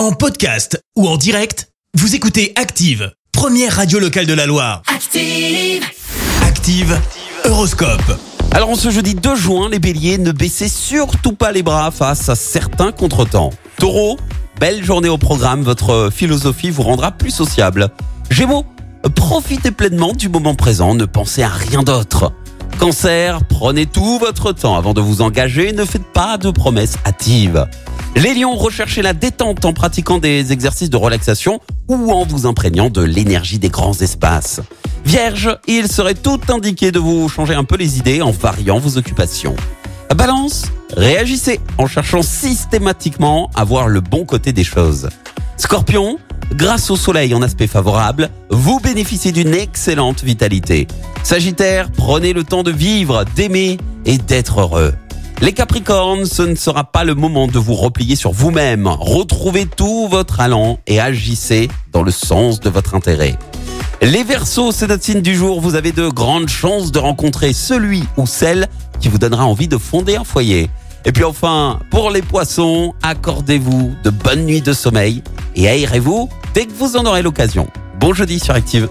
En podcast ou en direct, vous écoutez Active, première radio locale de la Loire. Active. Active, Horoscope. Alors en ce jeudi 2 juin, les béliers, ne baissez surtout pas les bras face à certains contretemps. Taureau, belle journée au programme, votre philosophie vous rendra plus sociable. Gémeaux, profitez pleinement du moment présent, ne pensez à rien d'autre. Cancer, prenez tout votre temps avant de vous engager, ne faites pas de promesses hâtives. Les lions, recherchez la détente en pratiquant des exercices de relaxation ou en vous imprégnant de l'énergie des grands espaces. Vierge, il serait tout indiqué de vous changer un peu les idées en variant vos occupations. Balance, réagissez en cherchant systématiquement à voir le bon côté des choses. Scorpion, grâce au soleil en aspect favorable, vous bénéficiez d'une excellente vitalité. Sagittaire, prenez le temps de vivre, d'aimer et d'être heureux. Les Capricornes, ce ne sera pas le moment de vous replier sur vous-même. Retrouvez tout votre allant et agissez dans le sens de votre intérêt. Les Verseaux, c'est notre signe du jour. Vous avez de grandes chances de rencontrer celui ou celle qui vous donnera envie de fonder un foyer. Et puis enfin, pour les poissons, accordez-vous de bonnes nuits de sommeil et aérez-vous dès que vous en aurez l'occasion. Bon jeudi sur Active.